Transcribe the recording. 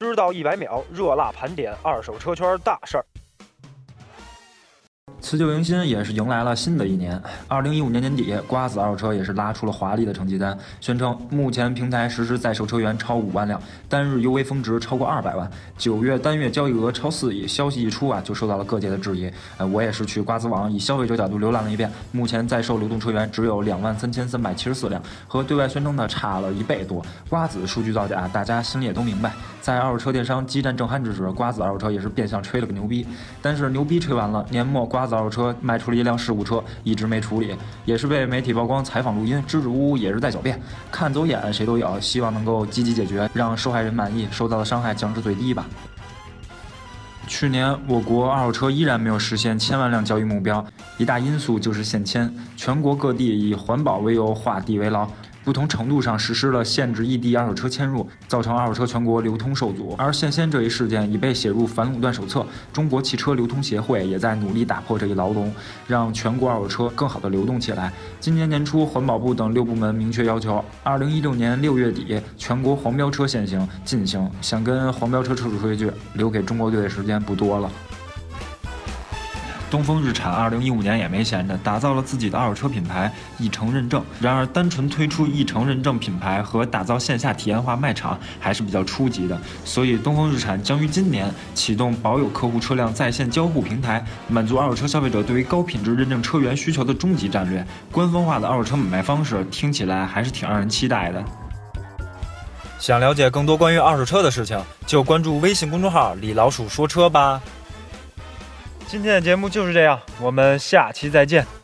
知道一百秒热辣盘点二手车圈大事儿。辞旧迎新也是迎来了新的一年。二零一五年年底，瓜子二手车也是拉出了华丽的成绩单，宣称目前平台实时在售车源超五万辆，单日 UV 峰值超过二百万，九月单月交易额超四亿。消息一出啊，就受到了各界的质疑。呃，我也是去瓜子网以消费者角度浏览了一遍，目前在售流动车源只有两万三千三百七十四辆，和对外宣称的差了一倍多。瓜子数据造假，大家心里也都明白。在二手车电商激战正酣之时，瓜子二手车也是变相吹了个牛逼。但是牛逼吹完了，年末瓜子二手车卖出了一辆事故车，一直没处理，也是被媒体曝光采访录音，支支吾吾也是在狡辩。看走眼谁都有，希望能够积极解决，让受害人满意，受到的伤害降至最低吧。去年我国二手车依然没有实现千万辆交易目标，一大因素就是限迁，全国各地以环保为由画地为牢。不同程度上实施了限制异地二手车迁入，造成二手车全国流通受阻。而限迁这一事件已被写入反垄断手册，中国汽车流通协会也在努力打破这一牢笼，让全国二手车更好的流动起来。今年年初，环保部等六部门明确要求，二零一六年六月底全国黄标车限行禁行。想跟黄标车车主说一句，留给中国队的时间不多了。东风日产二零一五年也没闲着，打造了自己的二手车品牌一成认证。然而，单纯推出一成认证品牌和打造线下体验化卖场还是比较初级的。所以，东风日产将于今年启动保有客户车辆在线交互平台，满足二手车消费者对于高品质认证车源需求的终极战略。官方化的二手车买卖方式听起来还是挺让人期待的。想了解更多关于二手车的事情，就关注微信公众号“李老鼠说车”吧。今天的节目就是这样，我们下期再见。